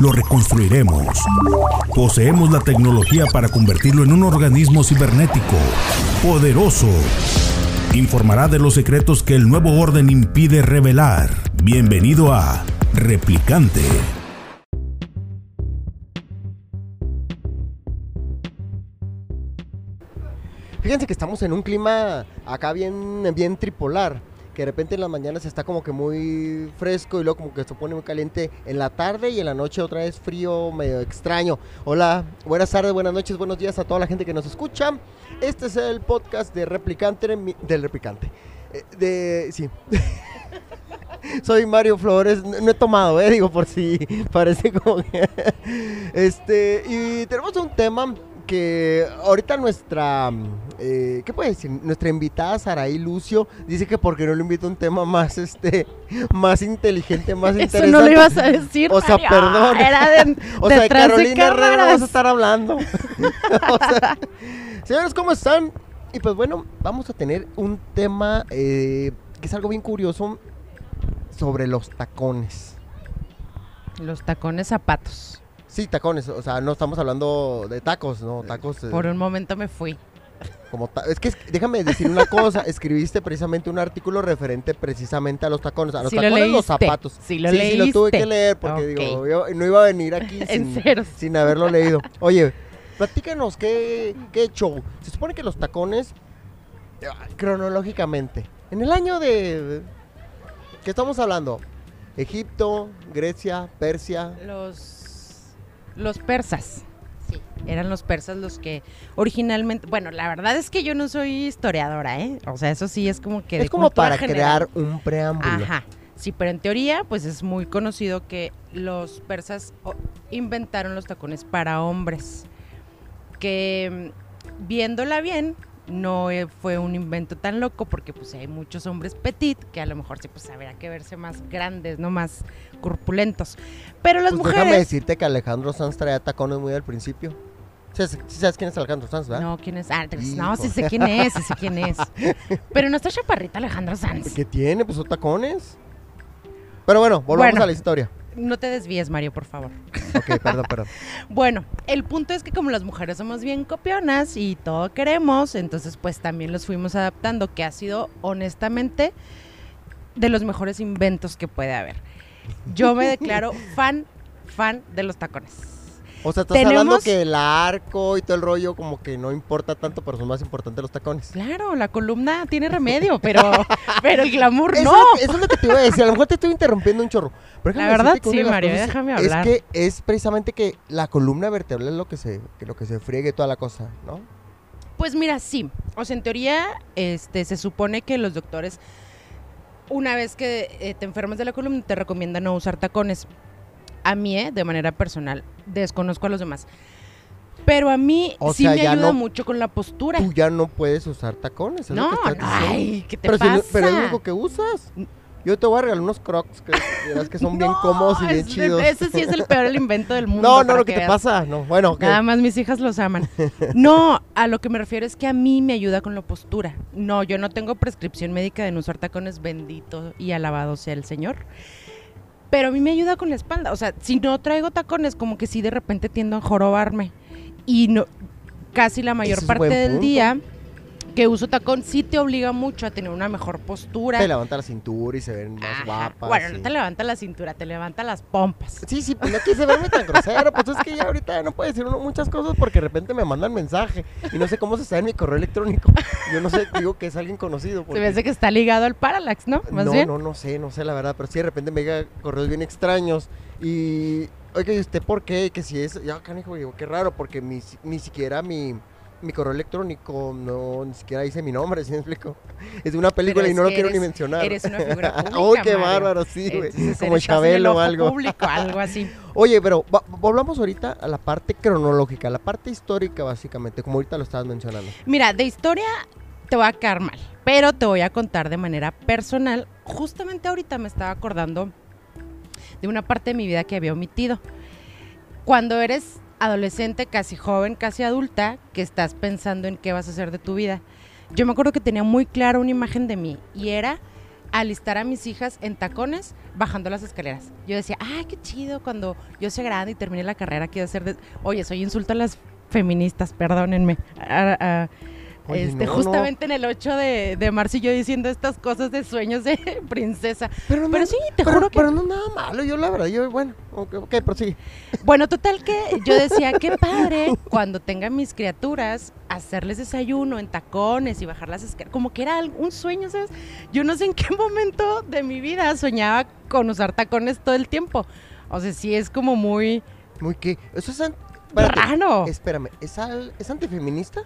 Lo reconstruiremos. Poseemos la tecnología para convertirlo en un organismo cibernético, poderoso. Informará de los secretos que el nuevo orden impide revelar. Bienvenido a Replicante. Fíjense que estamos en un clima acá bien, bien tripolar. Que de repente en las mañanas está como que muy fresco y luego como que se pone muy caliente en la tarde y en la noche otra vez frío, medio extraño. Hola, buenas tardes, buenas noches, buenos días a toda la gente que nos escucha. Este es el podcast de Replicante, del Replicante. Eh, de, sí. Soy Mario Flores, no he tomado, eh, digo por si parece como que... Este, y tenemos un tema que ahorita nuestra, eh, ¿qué puede decir? Nuestra invitada Saraí Lucio dice que porque no le invito a un tema más, este, más inteligente, más interesante. Eso no lo ibas a decir. O sea, perdón. Era de, o sea, de Carolina Herrera cámaras. vamos a estar hablando. o sea, señores, ¿cómo están? Y pues bueno, vamos a tener un tema eh, que es algo bien curioso sobre los tacones. Los tacones zapatos. Sí, tacones, o sea, no estamos hablando de tacos, no, tacos. eh, Por un momento me fui. Como ta- es que es- déjame decir una cosa, escribiste precisamente un artículo referente precisamente a los tacones, a los Sí lo tacones, los leíste, zapatos. sí lo sí, lo tuve leíste. que leer porque digo, yo no iba a venir aquí sin, sin haberlo leído. Oye, platícanos qué, qué show. Se supone que los tacones, eh, cronológicamente, en el año de... ¿Qué estamos hablando? Egipto, Grecia, Persia. Los, los persas. Sí, eran los persas los que originalmente. Bueno, la verdad es que yo no soy historiadora, ¿eh? O sea, eso sí es como que. de Es como para general. crear un preámbulo. Ajá. Sí, pero en teoría, pues es muy conocido que los persas inventaron los tacones para hombres. Que mm, viéndola bien, no eh, fue un invento tan loco porque pues hay muchos hombres petit que a lo mejor sí pues habría que verse más grandes, no más corpulentos. Pero las Pues déjame mujeres decirte que Alejandro Sanz traía tacones muy al principio. Sí, sabes quién es Alejandro Sanz, ¿verdad? no, ¿quién es? Ah, no, sí sé quién es, sí sé quién es. Pero no está chaparrita Alejandro Sanz. ¿Qué tiene? Pues son tacones. Pero bueno, volvamos Bueno. a la historia. No te desvíes, Mario, por favor. Ok, perdón, perdón. Bueno, el punto es que como las mujeres somos bien copionas y todo queremos, entonces pues también los fuimos adaptando, que ha sido honestamente de los mejores inventos que puede haber. Yo me declaro fan, fan de los tacones. O sea, estás hablando que el arco y todo el rollo como que no importa tanto, pero son más importantes los tacones. Claro, la columna tiene remedio, pero, pero el glamour Eso, no. eso es lo que te iba a decir. A lo mejor te estoy interrumpiendo un chorro. Pero La verdad, sí, Mario, déjame hablar. Es que es precisamente que la columna vertebral es lo que se, que lo que se friegue toda la cosa, ¿no? Pues mira, sí. O sea, en teoría, este, se supone que los doctores, una vez que eh, te enfermas de la columna, te recomiendan no usar tacones. A mí, eh, de manera personal, desconozco a los demás. Pero a mí O sí sea, me ayuda no- mucho con la postura. Tú ya no puedes usar tacones. es lo No, que estás ay, ¿qué te pero, si no- pasa? pero es lo único que usas. Yo te voy a regalar unos crocs que, verás que son bien cómodos y bien chidos. Ese sí es el peor invento del mundo. no, no, lo que te pasa. No, bueno, ok. Nada más mis hijas los aman. No, a lo que me refiero es que a mí me ayuda con la postura. No, yo no tengo prescripción médica de no usar tacones, bendito y alabado sea el Señor. Pero a mí me ayuda con la espalda. O sea, si no traigo tacones, como que sí de repente tiendo a jorobarme. Y no, casi la mayor Ese parte del punto. día que uso tacón sí te obliga mucho a tener una mejor postura. Te levanta la cintura y se ven más Ajá. guapas. Bueno, no te levanta la cintura, te levanta las pompas. Sí, sí, pues no quise verme tan grosero, pues es que ya ahorita no puede decir uno muchas cosas porque de repente me mandan mensaje y no sé cómo se sabe en mi correo electrónico. Yo no sé, digo que es alguien conocido. Se me hace que está ligado al parallax, ¿no? Más no, bien. no, no sé, no sé la verdad, pero sí de repente me llega correos bien extraños y, oiga, ¿y usted por qué? Que si es, ya, canijo, digo, qué raro, porque mi- ni siquiera mi, mi correo electrónico no ni siquiera dice mi nombre, ¿sí me explico? Es de una película y no lo quiero ni mencionar. Eres una figura pública. ¡Oh, qué Mario. bárbaro! Sí, güey. Como Chabelo o algo. público, algo así. Oye, pero va- volvamos ahorita a la parte cronológica, la parte histórica básicamente, como ahorita lo estabas mencionando. Mira, de historia te va a quedar mal, pero te voy a contar de manera personal. Justamente ahorita me estaba acordando de una parte de mi vida que había omitido. Cuando eres adolescente, casi joven, casi adulta, que estás pensando en qué vas a hacer de tu vida. Yo me acuerdo que tenía muy clara una imagen de mí y era alistar a mis hijas en tacones bajando las escaleras. Yo decía, ay, qué chido cuando yo sea grande y termine la carrera, quiero hacer... de-". Oye, soy insulto a las feministas, perdónenme. Oye, este, no, no. justamente en el 8 de, de marzo y yo diciendo estas cosas de sueños de princesa. Pero, no- Pero sí, te pero- juro que... Pero no nada malo, yo la verdad, yo, bueno, ok, ok, prosigue. Bueno, total que yo decía, qué padre cuando tenga mis criaturas, hacerles desayuno en tacones y bajar las escaleras. Como que era un sueño, ¿sabes? Yo no sé en qué momento de mi vida soñaba con usar tacones todo el tiempo. O sea, sí es como muy Muy que, eso es... espérate. Espérame, ¿es, al- ¿es antifeminista?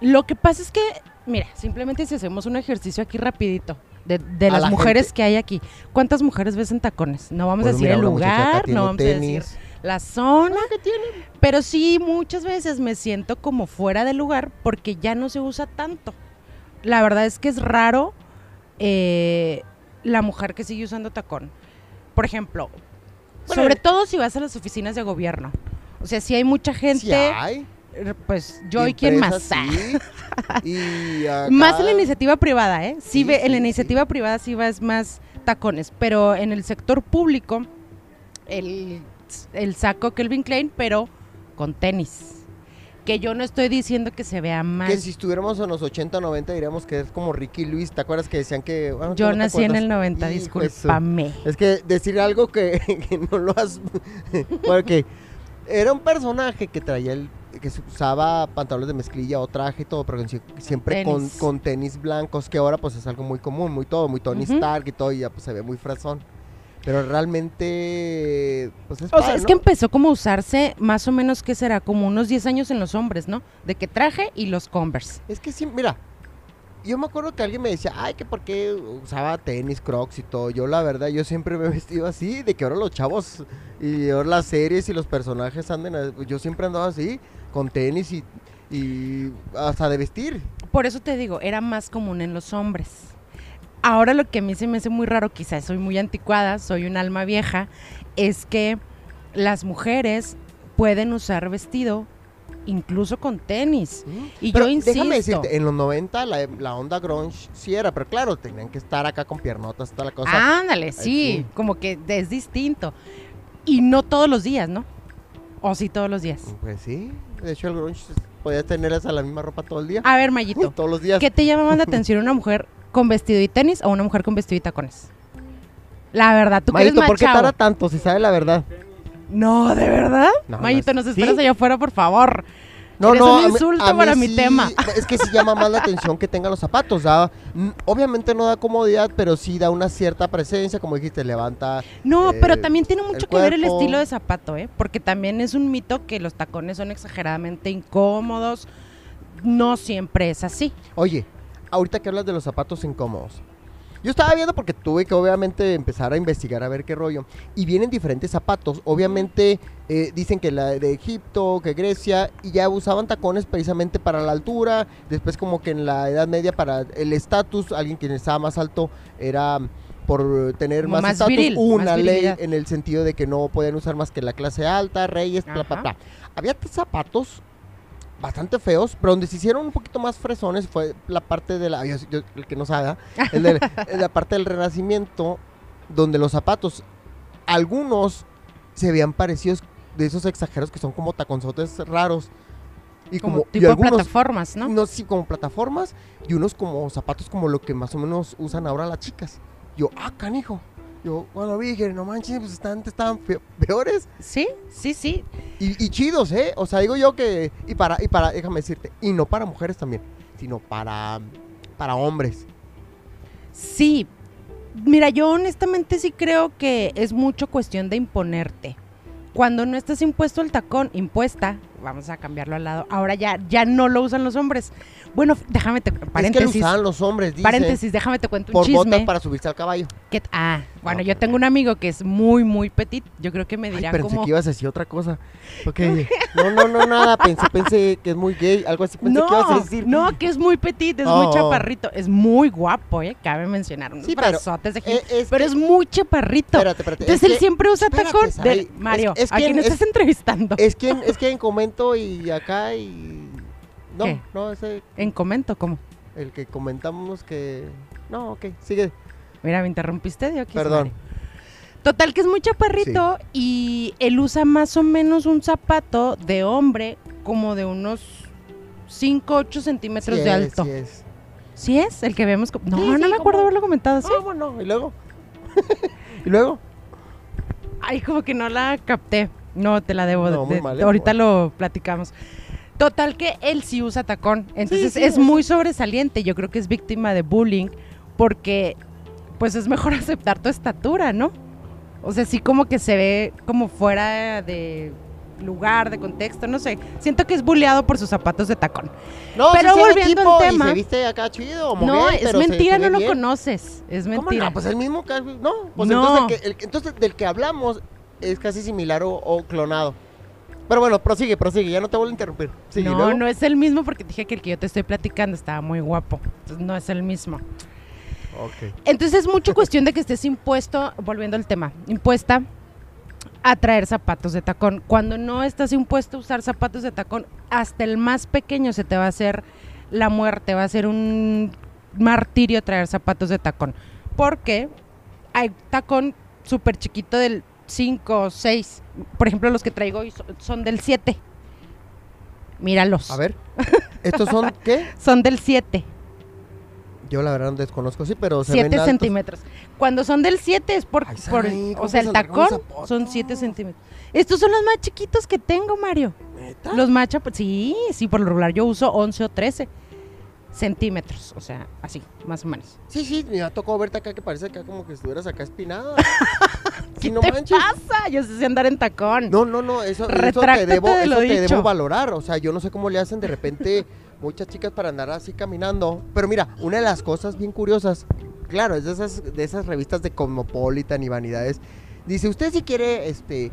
Lo que pasa es que, mira, simplemente si hacemos un ejercicio aquí rapidito. De, las la mujeres gente- que hay aquí. ¿Cuántas mujeres ves en tacones? No vamos a Pues decir mira, el lugar, no vamos a decir la zona. ¿Qué tiene? Pero sí, muchas veces me siento como fuera de lugar porque ya no se usa tanto. La verdad es que es raro eh, la mujer que sigue usando tacón. Por ejemplo, Bueno, sobre todo si vas a las oficinas de gobierno. O sea, si hay mucha gente, Sí hay. Pues yo y quién más. Sí. y acá- Más en la iniciativa privada, ¿eh? Sí, Sí, ve, en la iniciativa privada sí vas más tacones, pero en el sector público, el, el saco Kelvin Klein, pero con tenis. Que yo no estoy diciendo que se vea mal. Que si estuviéramos en los 80, 90 diríamos que es como Ricky Luis. ¿Te acuerdas que decían que... bueno, tú Yo nací en el 90, Hijo de su- discúlpame. Es que decir algo que, que no lo has... Porque era un personaje que traía el... que se usaba pantalones de mezclilla o traje y todo, pero siempre con, Tenis. con tenis blancos, que ahora pues es algo muy común, muy todo, muy Tony. Stark y todo, y ya pues se ve muy fresón. Pero realmente, pues es O sea, es ¿no? que empezó como a usarse más o menos, ¿qué será? Como unos 10 años en los hombres, ¿no? De que traje y los Converse. Es que sí, mira, yo me acuerdo que alguien me decía, ay, que por qué usaba tenis, crocs y todo. Yo la verdad, yo siempre me he vestido así, de que ahora los chavos y ahora las series y los personajes anden, yo siempre andaba así, con tenis y, y hasta de vestir. Por eso te digo, era más común en los hombres. Ahora lo que a mí se me hace muy raro, quizás soy muy anticuada, soy un alma vieja, es que las mujeres pueden usar vestido incluso con tenis. Y Pero yo insisto, déjame decirte, en los 90 la, la onda grunge sí era, pero claro, tenían que estar acá con piernotas, toda la cosa. ándale, sí, sí. como que es distinto. Y no todos los días, ¿no? O sí todos los días. Pues sí, de hecho el grunge podías tener esa la misma ropa todo el día. A ver, Mayito, Todos los días. ¿qué te llama más la atención una mujer con vestido y tenis o una mujer con vestido y tacones? La verdad, tú Mayito, ¿por qué tarda tanto si sabe la verdad? No, ¿de verdad? No, no Mayito, es- nos esperas ¿Sí? allá afuera, por favor. No, Eres no, un a mí- insulto mí para mi sí, tema. Es que sí llama más la atención que tengan los zapatos. mm, obviamente no da comodidad, pero sí da una cierta presencia, como dijiste, levanta. No, eh, pero también tiene mucho que ver el estilo de zapato, ¿eh? Porque también es un mito que los tacones son exageradamente incómodos. No siempre es así. Oye, ahorita que hablas de los zapatos incómodos. Yo estaba viendo porque tuve que obviamente empezar a investigar a ver qué rollo. Y vienen diferentes zapatos. Obviamente eh, dicen que la de Egipto, que Grecia, y ya usaban tacones precisamente para la altura. Después como que en la Edad Media para el estatus, alguien quien estaba más alto era por tener más más estatus, viril, una más ley en el sentido de que no podían usar más que la clase alta, reyes, bla, bla, bla. Había zapatos bastante feos, pero donde se hicieron un poquito más fresones fue la parte de la, yo- yo- el que no sabe, el de- en la parte del renacimiento, donde los zapatos, algunos se veían parecidos de esos exageros que son como taconzotes raros. Y Como, como, y tipo algunos, plataformas, ¿no? no, sí, como plataformas y unos como zapatos como lo que más o menos usan ahora las chicas. Yo, ah, canijo. Yo, bueno, vi, dije, no manches, pues están, estaban peores. Sí, sí, sí. Y, y chidos, ¿eh? O sea, digo yo que. Y para, y para, déjame decirte, y no para mujeres también, sino para, para hombres. Sí. Mira, yo honestamente sí creo que es mucho cuestión de imponerte. Cuando no estás impuesto al tacón, impuesta, vamos a cambiarlo al lado. Ahora ya, ya no lo usan los hombres. Bueno, déjame te Es que lo paréntesis. usaban los hombres, dice. paréntesis, déjame te cuento un Por botas chisme. para subirse al caballo. que- ah, bueno, yo tengo un amigo que es muy, muy petit. Yo creo que me dirá pensé como... que ibas a decir otra cosa. Ok. No, no, no, nada. Pensé, pensé que es muy gay. Algo así pensé que ibas a No, decir. no, que es muy petit, es Oh, muy oh. chaparrito. Es muy guapo, ¿eh? Cabe mencionar. Unos Sí, pero, de eh, gil- es pero que- es muy chaparrito. Espérate, espérate. Entonces es él que- siempre usa espérate, tacón. De, Mario, es ¿a quién quien- estás es- entrevistando? Es que, en- es que en comento y acá y. No, ¿Qué? no, ese. En comento, ¿cómo? El que comentamos que. No, ok, sigue. Mira, me interrumpiste, Dios. Perdón. Total que es muy chaparrito y él usa más o menos un zapato de hombre como de unos 5, 8 centímetros Sí de es, alto. sí es. ¿Sí es? El que vemos... co- No, Sí, no me como- acuerdo haberlo comentado, ¿sí? Ah, bueno, y luego. y luego. Ay, como que no la capté. No, te la debo. No, de- mal, ¿eh? ahorita lo platicamos. Total que él sí usa tacón. Entonces sí, es sí. muy sobresaliente. Yo creo que es víctima de bullying porque pues es mejor aceptar tu estatura, ¿no? O sea, sí como que se ve como fuera de lugar, de contexto, no sé. Siento que es bulleado por sus zapatos de tacón. No, Pero ve volviendo al tipo y tema- se viste acá chido. no, es se- mentira, se no lo bien. conoces. Es ¿Cómo mentira. no? Pues el mismo caso. No, pues No. Entonces, el que- el- entonces del que hablamos es casi similar o, o clonado. Pero bueno, prosigue, prosigue, ya no te vuelvo a interrumpir. Sigue, no, luego. no es el mismo porque dije que el que yo te estoy platicando estaba muy guapo. Entonces no es el mismo. Ok. Entonces es mucho cuestión de que estés impuesto, volviendo al tema, impuesta a traer zapatos de tacón. Cuando no estás impuesto a usar zapatos de tacón, hasta el más pequeño se te va a hacer la muerte, va a ser un martirio traer zapatos de tacón. Porque hay tacón súper chiquito del 5 o 6. Por ejemplo, los que traigo hoy so- son del 7. Míralos. A ver, ¿estos son qué? Son del 7. Yo la verdad no desconozco, sí, pero se ven 7 altos. centímetros. Cuando son del 7 es por, Ay, por- Sari, ¿cómo o sea, el tacón son 7 centímetros. Estos son los más chiquitos que tengo, Mario. ¿Neta? Los más chap- sí, sí, por lo regular yo uso 11 o 13 centímetros, o sea, así, más o menos. Sí, sí, me ha tocado verte acá que parece acá como que estuvieras acá espinada. sí, no ¿Qué manches. pasa? Yo sé andar en tacón. No, no, no, eso, eso te debo, de eso te debo valorar. O sea, yo no sé cómo le hacen de repente muchas chicas para andar así caminando. Pero mira, una de las cosas bien curiosas, claro, es de esas, de esas revistas de Cosmopolitan y Vanidades. Dice, usted si quiere este,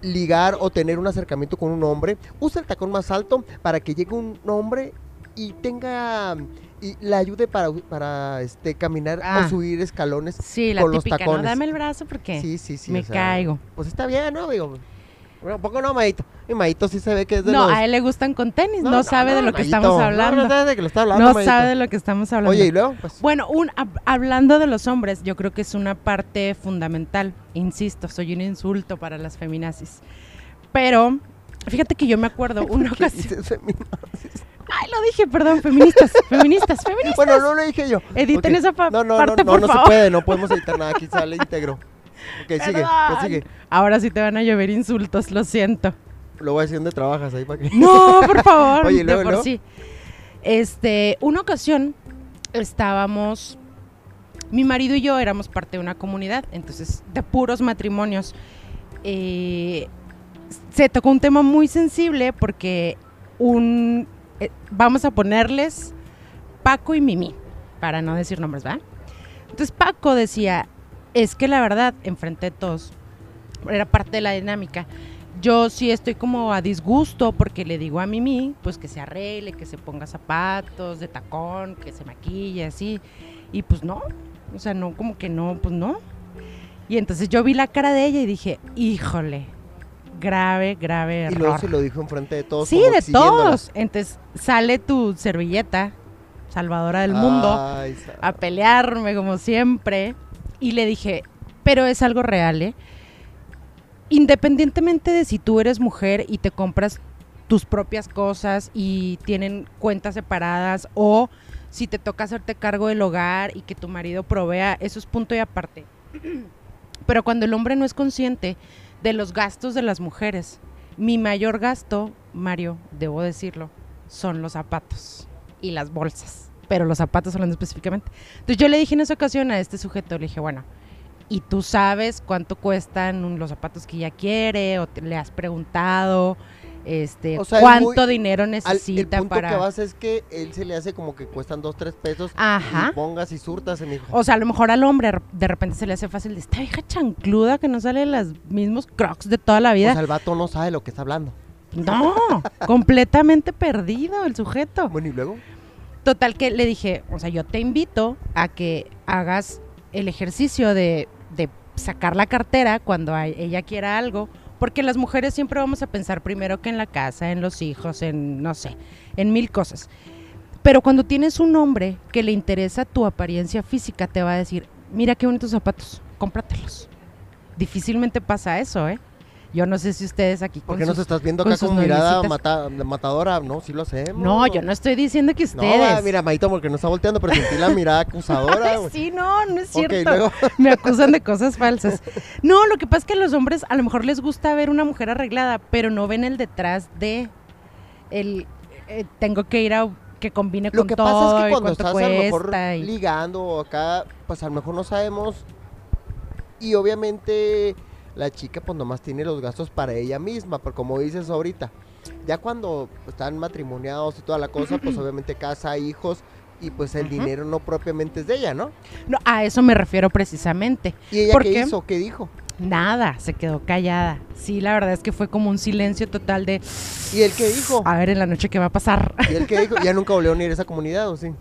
ligar o tener un acercamiento con un hombre, usa el tacón más alto para que llegue un hombre y tenga y le ayude para, para este, caminar Ah. o subir escalones. Sí, la con los típica, ¿no? tacones. Dame el brazo porque Sí, sí, sí. me sea, caigo. Pues está bien, ¿no? Digo, bueno, poco no, Maito. Mi Maito sí se ve que es de No, los... a él le gustan con tenis, no, sabe de lo que estamos No, hablando. No, sabe de que lo está hablando, No sabe de lo que estamos hablando. Oye, y luego, pues... Bueno, un, hab- hablando de los hombres, yo creo que es una parte fundamental. Insisto, soy un insulto para las feminazis. Pero, fíjate que yo me acuerdo una ¿qué ocasión. Ay, lo dije, perdón, feministas, feministas, feministas. Bueno, no lo dije yo. Editen esa pa- no, no, parte, no, por no, no se puede, no podemos editar nada, aquí sale íntegro. Ok, sigue, pues sigue. Ahora sí te van a llover insultos, lo siento. Lo voy a decir dónde trabajas ahí para que... No, por favor. Oye, ¿y de luego, por luego? sí. Este, una ocasión estábamos, mi marido y yo éramos parte de una comunidad, entonces de puros matrimonios. Eh, se tocó un tema muy sensible porque un, eh, vamos a ponerles Paco y Mimi, para no decir nombres, ¿va? Entonces Paco decía, es que la verdad, enfrente de todos, era parte de la dinámica. Yo sí estoy como a disgusto porque le digo a Mimi, pues que se arregle, que se ponga zapatos de tacón, que se maquille, así. Y pues no, o sea, no, como que no, pues no. Y entonces yo vi la cara de ella y dije, híjole, grave, grave Y luego error. se lo dijo enfrente de todos. Sí, de todos. Entonces sale tu servilleta, salvadora del mundo, Ay, sa- a pelearme como siempre. Y le dije, pero es algo real, ¿eh? Independientemente de si tú eres mujer y te compras tus propias cosas y tienen cuentas separadas o si te toca hacerte cargo del hogar y que tu marido provea, eso es punto y aparte. Pero cuando el hombre no es consciente de los gastos de las mujeres, mi mayor gasto, Mario, debo decirlo, son los zapatos y las bolsas. Pero los zapatos hablando específicamente. Entonces yo le dije en esa ocasión a este sujeto, le dije, bueno, ¿y tú sabes cuánto cuestan los zapatos que ella quiere? ¿O te- le has preguntado? Este, O sea, es cuánto muy- dinero Al- necesita el punto para... que vas es que él se le hace como que cuestan dos, tres pesos. Ajá. Y pongas y surtas en hijo. O sea, a lo mejor al hombre de repente se le hace fácil de esta vieja chancluda que no sale los mismos crocs de toda la O vida. sea, el vato no sabe lo que está hablando. no, completamente perdido el sujeto. Bueno, y luego. Total que le dije, o sea, yo te invito a que hagas el ejercicio de, de sacar la cartera cuando ella quiera algo, porque las mujeres siempre vamos a pensar primero que en la casa, en los hijos, en, no sé, en mil cosas. Pero cuando tienes un hombre que le interesa tu apariencia física, te va a decir, mira qué bonitos zapatos, cómpratelos. Difícilmente pasa eso, ¿eh? Yo no sé si ustedes aquí ¿Por con qué nos estás viendo acá con mirada mata- matadora? No, sí lo hacemos. No, yo no estoy diciendo que No, ustedes. va, mira, Maito, porque no está volteando, pero sentí la mirada acusadora. sí, no, no es cierto. luego. Me acusan de cosas falsas. No, lo que pasa es que a los hombres a lo mejor les gusta ver una mujer arreglada, pero no ven el detrás de el eh, tengo que ir a que combine Lo con que todo pasa es que cuando estás a lo mejor y- ligando o acá, pues a lo mejor no sabemos. Y obviamente la chica pues nomás tiene los gastos para ella misma, pero como dices ahorita, ya cuando están matrimoniados y toda la cosa, pues obviamente casa, hijos y pues el dinero no propiamente es de ella, ¿no? No, a eso me refiero precisamente. ¿Y ella ¿Por qué qué? hizo? ¿Qué dijo? Nada, se quedó callada. Sí, la verdad es que fue como un silencio total de ¿Y él qué dijo? a ver en la noche qué va a pasar. ¿Y él qué dijo? Ya nunca volvió a unir a esa comunidad, ¿o sí?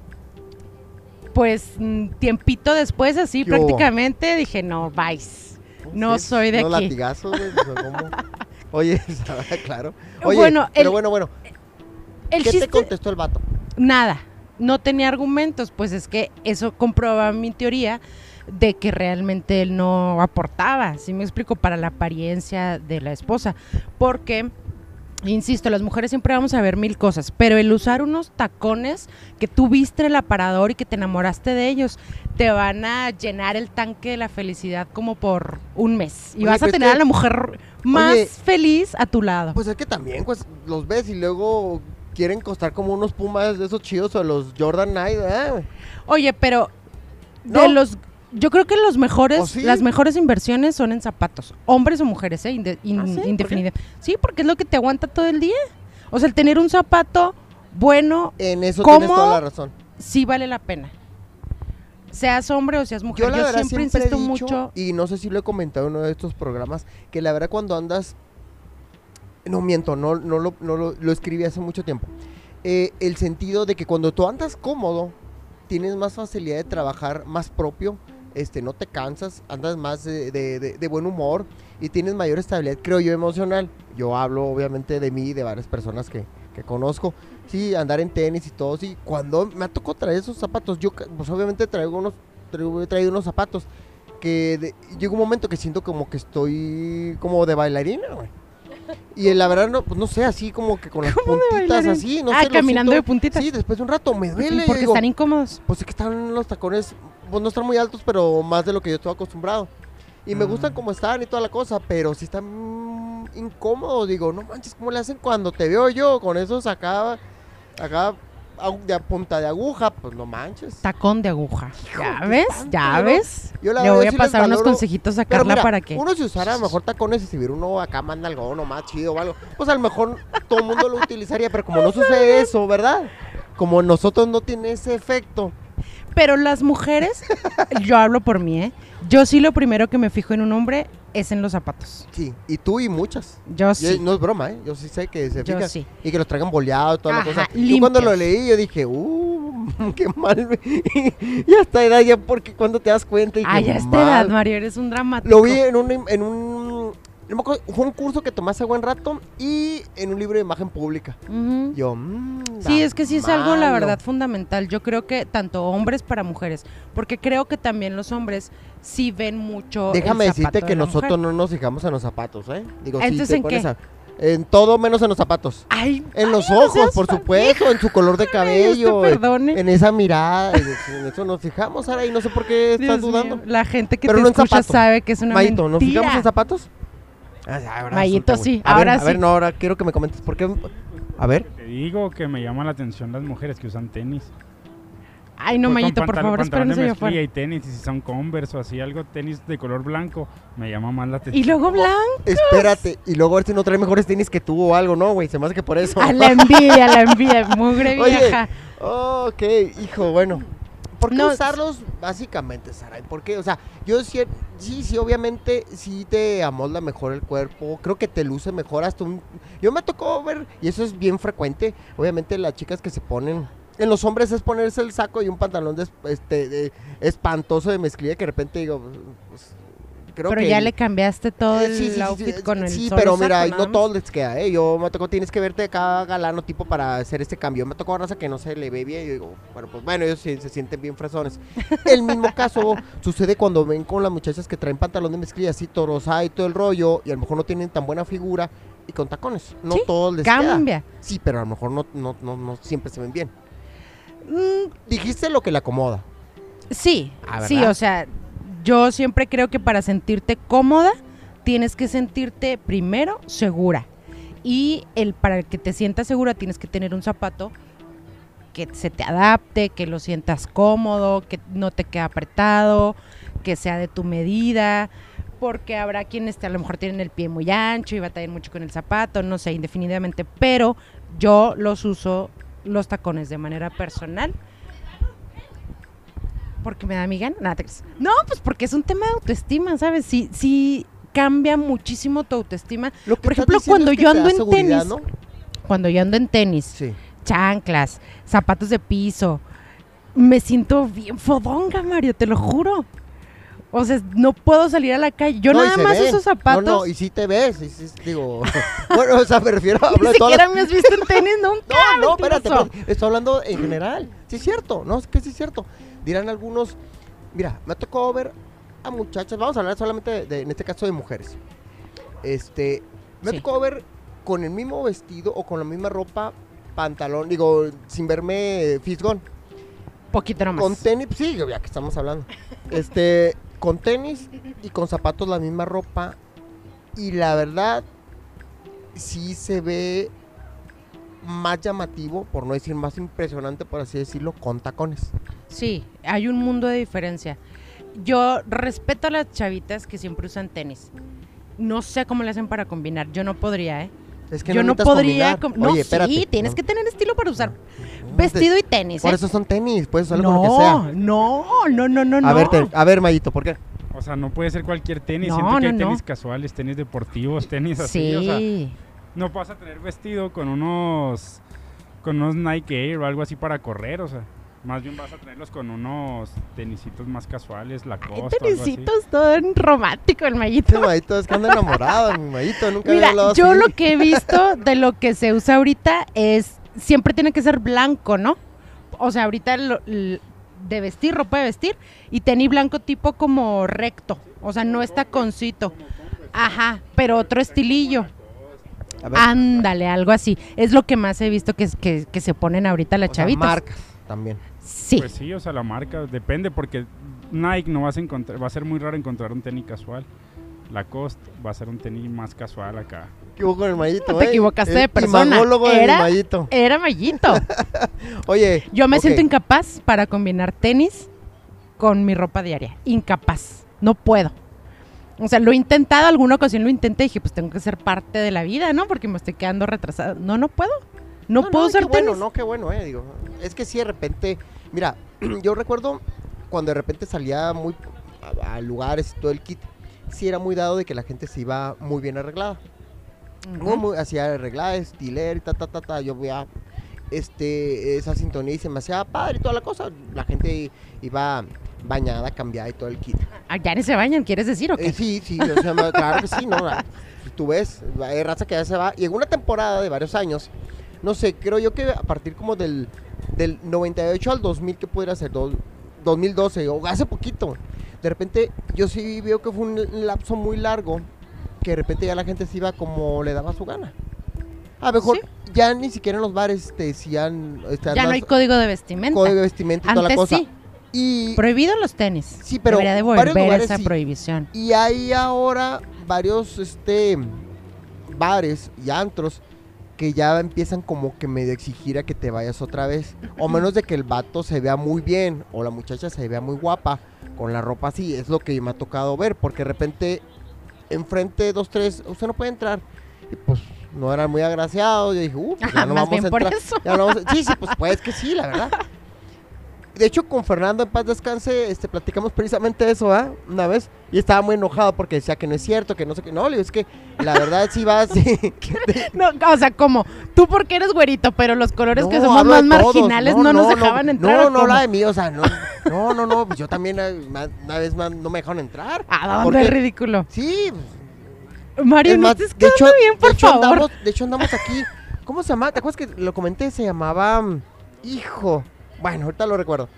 Pues mm, tiempito después así prácticamente dije, "No, vais." No Sí, soy de unos aquí. latigazos, güey. Oye, claro. Oye, Bueno, pero el- bueno, bueno. El ¿Qué chiste te contestó el vato? nada, no tenía argumentos, pues es que eso comprueba mi teoría de que realmente él no aportaba, si me explico, para la apariencia de la esposa, porque insisto, las mujeres siempre vamos a ver mil cosas, pero el usar unos tacones que tú viste en el aparador y que te enamoraste de ellos, te van a llenar el tanque de la felicidad como por un mes y Oye, vas a pero es tener que- a la mujer más Oye, feliz a tu lado. Pues es que también, pues, los ves y luego quieren costar como unos pumas de esos chidos o los Jordan Knight, ¿verdad, güey? Oye, pero ¿No? de los yo creo que los mejores, las mejores inversiones son en zapatos, hombres o mujeres, ¿eh? Inde- in- ¿Ah, sí? Indefinida. Sí, porque es lo que te aguanta todo el día. O sea, el tener un zapato bueno En eso tienes toda la razón. sí vale la pena. Seas hombre o seas mujer. Yo Yo, la verdad siempre, siempre, insisto he dicho, mucho. y no sé si lo he comentado en uno de estos programas, que la verdad cuando andas, no miento, no, no, lo, no lo, lo escribí hace mucho tiempo, Eh, el sentido de que cuando tú andas cómodo, tienes más facilidad de trabajar más propio, este, no te cansas, andas más de, de- de- de buen humor y tienes mayor estabilidad, creo yo, emocional. Yo hablo obviamente de mí y de varias personas que, que conozco. Sí, andar en tenis y todo, sí. Cuando me ha tocado traer esos zapatos, yo pues obviamente traigo unos, traigo- he traído unos zapatos que de- llega un momento que siento como que estoy como de bailarina, güey. Y la verdad, no, pues no sé, así como que con las ¿Cómo de puntitas así, no Ah, sé. caminando de puntitas. Sí, después de un rato me duele. porque digo, están incómodos. pues es que están los tacones, pues no están muy altos, pero más de lo que yo estoy acostumbrado. Y me Ah. gustan como están y toda la cosa, pero sí están mm, incómodos. Digo, no manches, ¿cómo le hacen cuando te veo yo con esos acá, acá de a punta de aguja? Pues no manches. Tacón de aguja. ¿Ya ves? ¿Ya ves? Yo la Le voy a pasar unos consejitos a Carla mira, para que. uno si usara a lo mejor tacones y si viera uno acá manda algo no más chido o algo, pues a lo mejor todo el mundo lo utilizaría, pero como no sucede eso, ¿verdad? Como nosotros no tiene ese efecto. Pero las mujeres, yo hablo por mí, ¿eh? Yo sí lo primero que me fijo en un hombre es en los zapatos. Sí, y tú y muchas. Yo Y sí. no es broma, ¿eh? Yo sí sé que se fijan. sí. Y que los traigan boleados y toda Ajá, la cosa. Yo cuando lo limpios. leí, yo dije, uh, qué mal. y a esta edad ya, porque cuando te das cuenta. Y Ay, qué a esta edad. Mario, eres un dramático. Lo vi en un, en un, no me acuerdo, fue un curso que tomé hace buen rato y en un libro de imagen pública. Yo, mm, Sí, es que sí es algo, la verdad, fundamental. Yo creo que tanto hombres para mujeres, porque creo que también los hombres sí ven mucho. el Déjame decirte que de nosotros mujer. no nos fijamos en los zapatos, ¿eh? Digo, Entonces, te ¿en pones qué? a- en todo menos en los zapatos. Ay, En los ay, ojos, por supuesto, en su color de cabello, te en, perdone. en esa mirada, en eso, nos fijamos, Sara, y no sé por qué estás Dios dudando. mío, La gente que Pero te no escucha sabe que es una Mayito, ¿nos mentira. fijamos en zapatos? Ah, ahora Mayito, resulta, güey. sí, A ver, ahora A ver, sí. no, ahora quiero que me comentes, ¿por qué? A ver, Te digo que me llama la atención las mujeres que usan tenis. Ay, no, Voy con Mayito, por favor, allá mezclilla afuera. y tenis, y si son Converse o así, algo tenis de color blanco, me llama más la atención. Y luego blanco. Espérate, y luego a ver si no trae mejores tenis que tú o algo, ¿no, güey? Se me hace que por eso. A la envidia, a la envidia. Mugre Oye, vieja. ok, hijo, bueno. ¿Por qué No, usarlos básicamente, Saray? ¿Por qué? O sea, yo sí, sí, sí, obviamente, sí te amolda mejor el cuerpo. Creo que te luce mejor hasta un... Yo me tocó ver, y eso es bien frecuente, obviamente las chicas que se ponen... En los hombres es ponerse el saco y un pantalón de, este, de- espantoso de mezclilla que de repente digo... pues, creo Pero que ya le cambiaste todo eh, el sí, sí, sí, outfit sí, con el Sí, pero mira, no más. todos les queda, ¿eh? Yo me tocó, tienes que verte cada galano tipo para hacer este cambio. Me tocó raza que no se le ve bien. Y yo digo, bueno, pues bueno, ellos sí se sienten bien fresones. El mismo caso sucede cuando ven con las muchachas que traen pantalón de mezclilla así, torosada y todo el rollo, y a lo mejor no tienen tan buena figura y con tacones. No Sí, todos les queda. Cambia. Sí, pero a lo mejor no, no, no, no siempre se ven bien. Mm, Dijiste lo que le acomoda. sí, Ah, sí, o sea, yo siempre creo que para sentirte cómoda tienes que sentirte primero segura. Y el para que te sientas segura tienes que tener un zapato que se te adapte, que lo sientas cómodo, que no te quede apretado, que sea de tu medida, porque habrá quienes a lo mejor tienen el pie muy ancho y batallan mucho con el zapato, no sé, indefinidamente, pero yo los uso los tacones de manera personal. Porque me da mi gana. Nada. No, pues porque es un tema de autoestima, ¿sabes? Sí, sí cambia muchísimo tu autoestima. Lo que Por ejemplo, cuando es que yo ando en tenis. Cuando yo ando en tenis, chanclas, zapatos de piso, me siento bien fodonga, Mario, te lo juro. O sea, no puedo salir a la calle. Yo No, nada más ve. uso zapatos. No, no, y sí te ves. y sí, digo, bueno, o sea, me refiero a Ni todas las siquiera me has visto en tenis nunca. No, no, espérate, espérate, estoy hablando en general. Sí es cierto, no, es que sí es cierto. Dirán algunos, mira, me tocó ver a muchachas, vamos a hablar solamente de, de- en este caso de mujeres. Este, me Sí. tocó ver con el mismo vestido o con la misma ropa, pantalón, digo, sin verme fisgón. Poquito nomás. Con tenis, sí, ya que estamos hablando. Este, con tenis y con zapatos la misma ropa. Y la verdad, sí se ve más llamativo, por no decir más impresionante, por así decirlo, con tacones. Sí, hay un mundo de diferencia. Yo respeto a las chavitas que siempre usan tenis. No sé cómo le hacen para combinar. Yo no podría, ¿eh? Es que Yo no podría. combinar. com- no, Oye, espérate. sí, tienes no, que tener estilo para usar no, vestido y tenis. Por ¿eh? eso son tenis, puedes usarlo con lo que no, sea. no, no, no, no, A no. ver, a ver, Mayito, ¿por qué? O sea, no puede ser cualquier tenis. No, Siento que no, hay no. tenis casuales, tenis deportivos, tenis así. sí. O sea, no vas a tener vestido con unos con unos Nike Air o algo así para correr, o sea, más bien vas a tenerlos con unos tenisitos más casuales, la costa tenisitos, todo en romántico el mallito. Mayito es que anda enamorado, mi Mayito, nunca había Mira, hablado yo así. lo que he visto de lo que se usa ahorita es siempre tiene que ser blanco, ¿no? O sea, ahorita lo- de vestir, ropa de vestir y tenis blanco tipo como recto, o sea, no está concito. Ajá, pero otro estilillo. Ándale, algo así. Es lo que más he visto que, es- que, que se ponen ahorita las o sea, chavitas. marcas también. Sí. Pues sí, o sea, la marca depende porque Nike no vas a encontrar, va a ser muy raro encontrar un tenis casual. Lacoste va a ser un tenis más casual acá. equivoco con el Mayito, No te ¿eh? equivocaste de persona. de mi Era- Mayito. Era mallito. Oye, Yo me siento incapaz para combinar tenis con mi ropa diaria. Incapaz. No puedo. O sea, lo he intentado, alguna ocasión lo intenté y dije, pues tengo que ser parte de la vida, ¿no? Porque me estoy quedando retrasada. No, no puedo. No, puedo qué usar bueno, tenis. no, qué bueno, eh, digo. Es que sí, de repente, mira, yo recuerdo cuando de repente salía muy a, a lugares y todo el kit, sí era muy dado de que la gente se iba muy bien arreglada. Ujú. Muy, muy- hacía arreglada, estiler y ta, ta, ta, ta. Yo veía este, esa sintonía y se me hacía padre y toda la cosa. La gente iba bañada, cambiada y todo el kit. Ah, ya ni se bañan, ¿quieres decir o qué? Eh, sí, sí, o sea, claro que sí, ¿no? La- Tú ves, hay raza que ya se va. Y en una temporada de varios años, no sé, creo yo que a partir como del, del 98 al 2000, ¿qué pudiera ser? Do- 2012 o hace poquito. De repente, yo sí veo que fue un lapso muy largo, que de repente ya la gente se iba como le daba su gana. A lo mejor Sí. ya ni siquiera en los bares te decían... este, ya no hay código de vestimenta. código de vestimenta y toda la Antes cosa. sí. Y, Prohibido los tenis. Sí, pero Debería de volver esa sí. prohibición. Y hay ahora varios este bares y antros que ya empiezan como que medio exigir a que te vayas otra vez. O menos de que el vato se vea muy bien o la muchacha se vea muy guapa con la ropa así. Es lo que me ha tocado ver, porque de repente enfrente dos, tres, usted no puede entrar. Y pues no eran muy agraciados. Yo dije, uh, pues ya no vamos a entrar. Ya no vamos a- Sí, sí, pues pues que sí, la verdad. De hecho, con Fernando en paz descanse, este, platicamos precisamente eso, ¿ah? Una vez. Y estaba muy enojado porque decía que no es cierto, que no sé qué. No, le digo, es que la verdad sí va así. No, o sea, como tú porque eres güerito, pero los colores que No, somos más marginales no, nos dejaban entrar. No, ¿o no, cómo? la de mí, o sea, no, no, no, no, pues yo también eh, una vez más no me dejaron entrar. ¿A dónde Porque- es ridículo? Sí, Mario, es no más, estés de hecho, bien, de por hecho favor. andamos, de hecho andamos aquí. ¿Cómo se llama? ¿Te acuerdas que lo comenté? Se llamaba mm, Hijo. Bueno, ahorita lo recuerdo.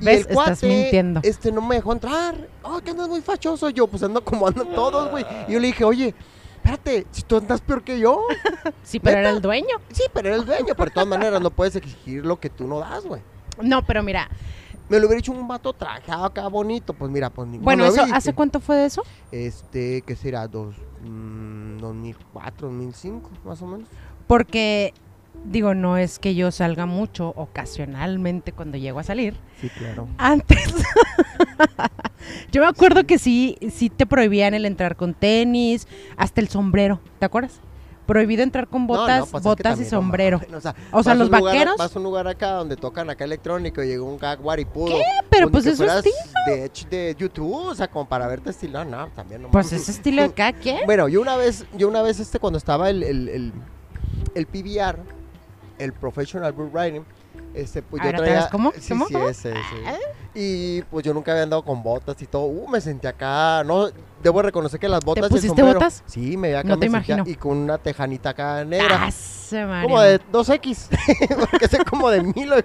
Y ¿Ves? el Estás cuate, mintiendo. Este no me dejó entrar. Oh, que andas muy fachoso. Yo, pues ando como andan todos, güey. Y yo le dije, oye, espérate, si tú andas peor que yo. Sí, pero era ¿neta? el dueño. Sí, pero eres el dueño. Pero de todas maneras no puedes exigir lo que tú no das, güey. No, pero mira, Me lo hubiera hecho un vato trajeado acá bonito. Pues mira, pues ninguno bueno, eso, ¿hace cuánto fue de eso? Este, ¿qué será? Dos, mm, 2004, 2005, más o menos. Porque, digo, no es que yo salga mucho ocasionalmente cuando llego a salir. Sí, claro. Antes, yo me acuerdo que sí, sí te prohibían el entrar con tenis, hasta el sombrero, ¿te acuerdas? Prohibido entrar con botas, No, no, pues es que botas y no sombrero. o sea, O los lugar- vaqueros- vas a un lugar acá donde tocan acá electrónico y llegó un guaripudo. ¿Qué? Pero pues eso es de, hecho de YouTube, o sea, como para verte estilo. No, también no. Pues ese estilo de cada quien. Bueno, yo una vez, yo una vez este cuando estaba el, el, el, el PBR, el Professional Bull Riding, este, pues yo otra traía. Sí, ¿Cómo? sí, ese, ese. Y pues yo nunca había andado con botas y todo. Uh, me sentí acá, no, debo reconocer que las botas y el pusiste sombrero. botas? Sí, me veía acá, No te me sentía- imagino. y con una tejanita acá negra. Ah. Como de 2X, porque sé como de mil o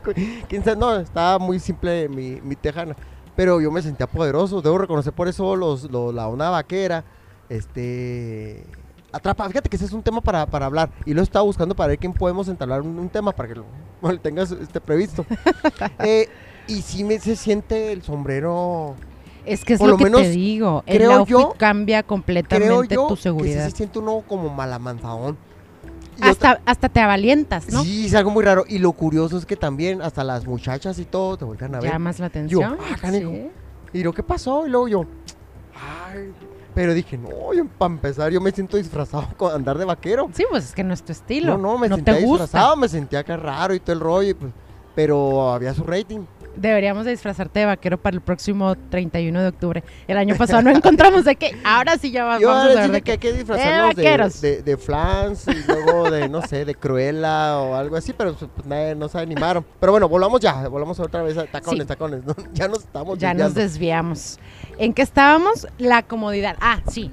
sabe, no, estaba muy simple mi, mi tejana, pero yo me sentía poderoso, debo reconocer por eso los, los- la onda vaquera, este, atrapa, fíjate que ese es un tema para, para hablar, y lo estaba buscando para ver quién podemos entablar un, un tema para que lo, lo tengas este, previsto. Eh, y sí me se siente el sombrero, Es que es por lo, lo que te digo. El creo outfit yo- cambia creo completamente yo tu que sí seguridad. se siente uno como malamanzadón. Otra- hasta, hasta te avalientas, ¿no? Sí, es algo muy raro. Y lo curioso es que también hasta las muchachas y todo te voltean a ver. Llamas la atención. ah, canijo. sí. Y lo que pasó, y luego yo, ay, pero dije, no, para empezar yo me siento disfrazado con andar de vaquero. Sí, pues es que no es tu estilo. No, no, me no sentía disfrazado, me sentía acá raro y todo el rollo, y pues, pero había su rating. Deberíamos de disfrazarte de vaquero para el próximo 31 de octubre. El año pasado no encontramos de qué. Ahora sí ya va- Yo vamos a saber de que hay que disfrazarnos de, vaqueros. de, de flans y luego de, no sé, de Cruella o algo así, pero pues, nadie no se animaron. Pero bueno, volvamos ya, volvamos otra vez a tacones, Sí. tacones. ¿no? Ya nos estamos Ya nos desviamos. ¿En qué estábamos? La comodidad. Ah, sí.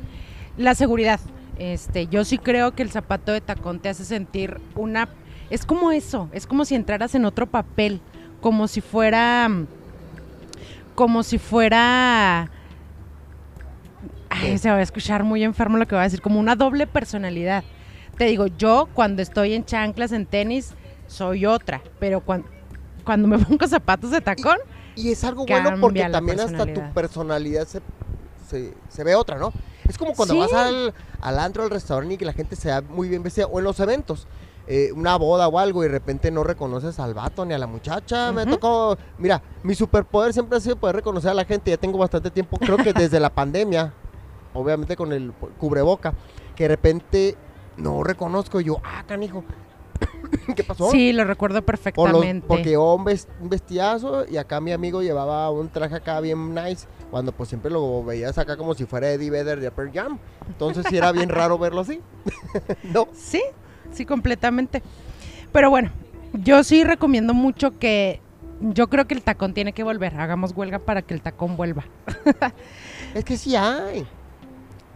La seguridad. Este, yo sí creo que el zapato de tacón te hace sentir una es como eso, es como si entraras en otro papel, como si fuera como si fuera Ay, se va a escuchar muy enfermo lo que voy a decir, como una doble personalidad. Te digo, yo cuando estoy en chanclas, en tenis, soy otra, pero cuando, cuando me pongo zapatos de tacón, Y es algo bueno porque también hasta tu personalidad. se, se, se ve otra, ¿no? Es como cuando Sí. vas al, al antro, al restaurante y que la gente se ve muy bien vestida, o en los eventos, eh, una boda o algo, y de repente no reconoces al vato ni a la muchacha. Me tocó, mira, mi superpoder siempre ha sido poder reconocer a la gente, ya tengo bastante tiempo, creo que desde la pandemia, obviamente con el cubreboca, que de repente no reconozco y yo, ah, canijo, ¿qué pasó? sí, lo recuerdo Por los- perfectamente. porque yo un, ves- un vestidazo y acá mi amigo llevaba un traje acá bien nice, cuando pues siempre lo veías acá como si fuera Eddie Vedder de Pearl Jam. Entonces sí era bien raro verlo así. no. Sí, sí, completamente. Pero bueno, yo sí recomiendo mucho que yo creo que el tacón tiene que volver. Hagamos huelga para que el tacón vuelva. Es que sí hay.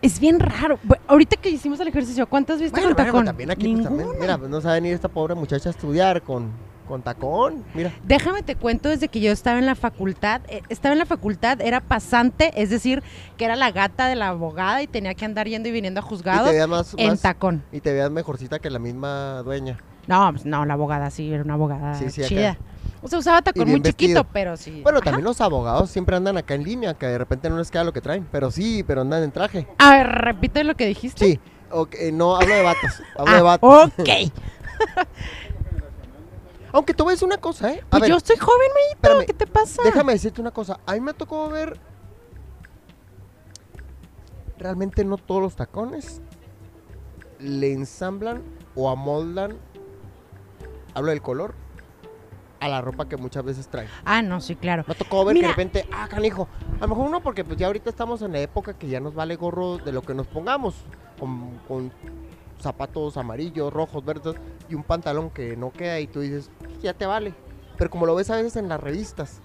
Es bien raro. Ahorita que hicimos el ejercicio, ¿cuántas viste Bueno, con bueno, tacón? también aquí pues, también, mira, pues, no sabe ni esta pobre muchacha a estudiar con, con tacón. Mira. Déjame te cuento desde que yo estaba en la facultad. eh, Estaba en la facultad, era pasante, es decir, que era la gata de la abogada y tenía que andar yendo y viniendo a juzgados más, en más- tacón. y te veas mejorcita que la misma dueña. No, pues no, la abogada sí, era una abogada Sí, sí, acá. chida. O sea, usaba tacón muy chiquito, pero sí. Bueno, Ajá. también los abogados siempre andan acá en línea, que de repente no les queda lo que traen. Pero sí, pero andan en traje. A ver, repite lo que dijiste. Sí. ok, no, hablo de vatos. Hablo Ah, de vatos. ok. Aunque tú ves una cosa, ¿eh? A Pues ver, yo estoy joven, Mayito, ¿qué te pasa? déjame decirte una cosa. A mí me tocó ver. Realmente no todos los tacones le ensamblan o amoldan. Hablo del color. A la ropa que muchas veces traen. Ah, no, sí, claro. Me tocó ver que de repente, ah, canijo. A lo mejor uno porque pues ya ahorita estamos en la época que ya nos vale gorro de lo que nos pongamos. Con, con zapatos amarillos, rojos, verdes y un pantalón que no queda y tú dices, ya te vale. Pero como lo ves a veces en las revistas,